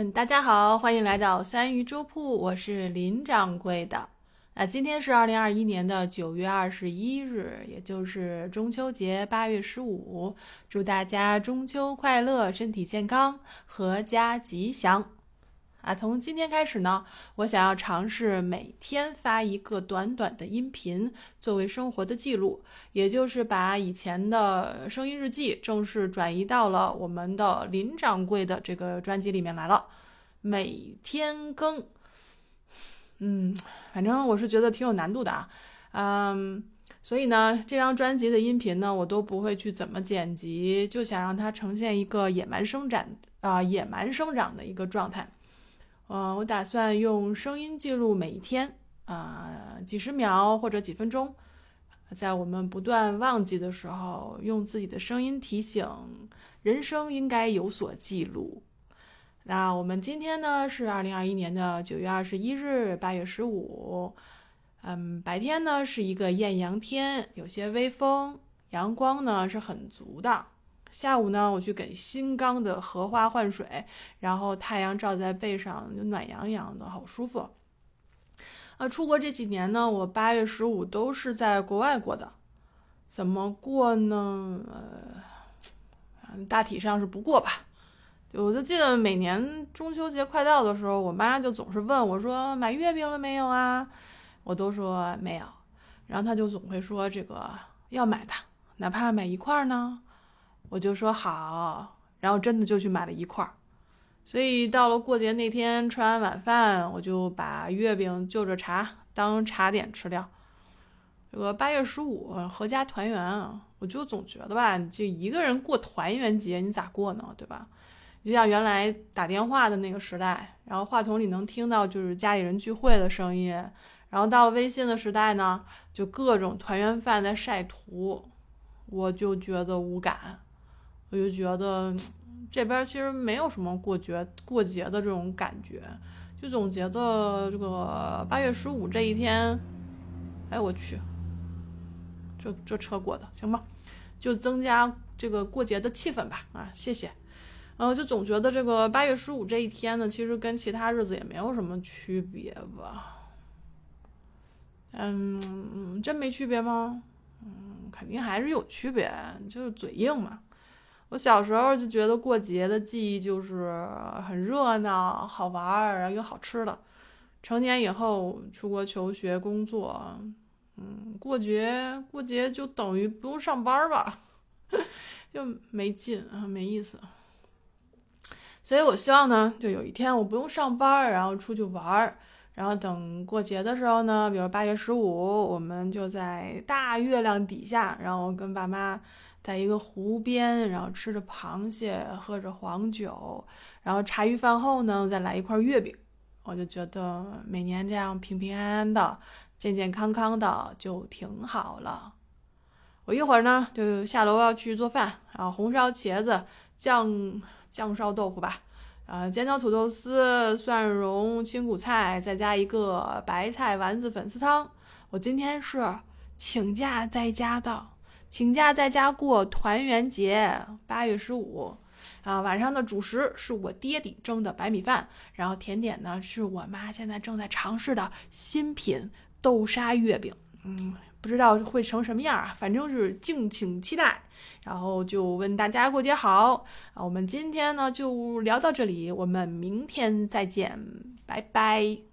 嗯，大家好，欢迎来到三鱼粥铺，我是林掌柜的。那今天是二零二一年的九月二十一日，也就是中秋节八月十五。祝大家中秋快乐，身体健康，阖家吉祥。啊，从今天开始呢，我想要尝试每天发一个短短的音频，作为生活的记录，也就是把以前的声音日记正式转移到了我们的林掌柜的这个专辑里面来了。每天更，嗯，反正我是觉得挺有难度的啊，嗯，所以呢，这张专辑的音频呢，我都不会去怎么剪辑，就想让它呈现一个野蛮生长啊，野蛮生长的一个状态。嗯，我打算用声音记录每一天，啊，几十秒或者几分钟，在我们不断忘记的时候，用自己的声音提醒人生应该有所记录。那我们今天呢是二零二一年的九月二十一日，八月十五，嗯，白天呢是一个艳阳天，有些微风，阳光呢是很足的。下午呢，我去给新缸的荷花换水，然后太阳照在背上，就暖洋洋的，好舒服。啊，出国这几年呢，我八月十五都是在国外过的，怎么过呢？呃，大体上是不过吧。我就记得每年中秋节快到的时候，我妈就总是问我说：“买月饼了没有啊？”我都说没有，然后她就总会说：“这个要买的，哪怕买一块呢。”我就说好，然后真的就去买了一块儿，所以到了过节那天吃完晚饭，我就把月饼就着茶当茶点吃掉。这个八月十五合家团圆啊，我就总觉得吧，就一个人过团圆节，你咋过呢？对吧？就像原来打电话的那个时代，然后话筒里能听到就是家里人聚会的声音，然后到了微信的时代呢，就各种团圆饭在晒图，我就觉得无感。我就觉得这边其实没有什么过节过节的这种感觉，就总觉得这个八月十五这一天，哎我去，这这车过的行吧，就增加这个过节的气氛吧啊，谢谢。嗯，就总觉得这个八月十五这一天呢，其实跟其他日子也没有什么区别吧。嗯，真没区别吗？嗯，肯定还是有区别，就是嘴硬嘛。我小时候就觉得过节的记忆就是很热闹、好玩儿，然后有好吃的。成年以后出国求学、工作，嗯，过节过节就等于不用上班吧，就没劲啊，没意思。所以我希望呢，就有一天我不用上班，然后出去玩儿，然后等过节的时候呢，比如八月十五，我们就在大月亮底下，然后跟爸妈。在一个湖边，然后吃着螃蟹，喝着黄酒，然后茶余饭后呢，再来一块月饼，我就觉得每年这样平平安安的、健健康康的就挺好了。我一会儿呢就下楼要去做饭，啊红烧茄子、酱酱烧豆腐吧，啊，尖椒土豆丝、蒜蓉青谷菜，再加一个白菜丸子粉丝汤。我今天是请假在家的。请假在家过团圆节，八月十五，啊，晚上的主食是我爹地蒸的白米饭，然后甜点呢是我妈现在正在尝试的新品豆沙月饼，嗯，不知道会成什么样啊，反正是敬请期待。然后就问大家过节好啊，我们今天呢就聊到这里，我们明天再见，拜拜。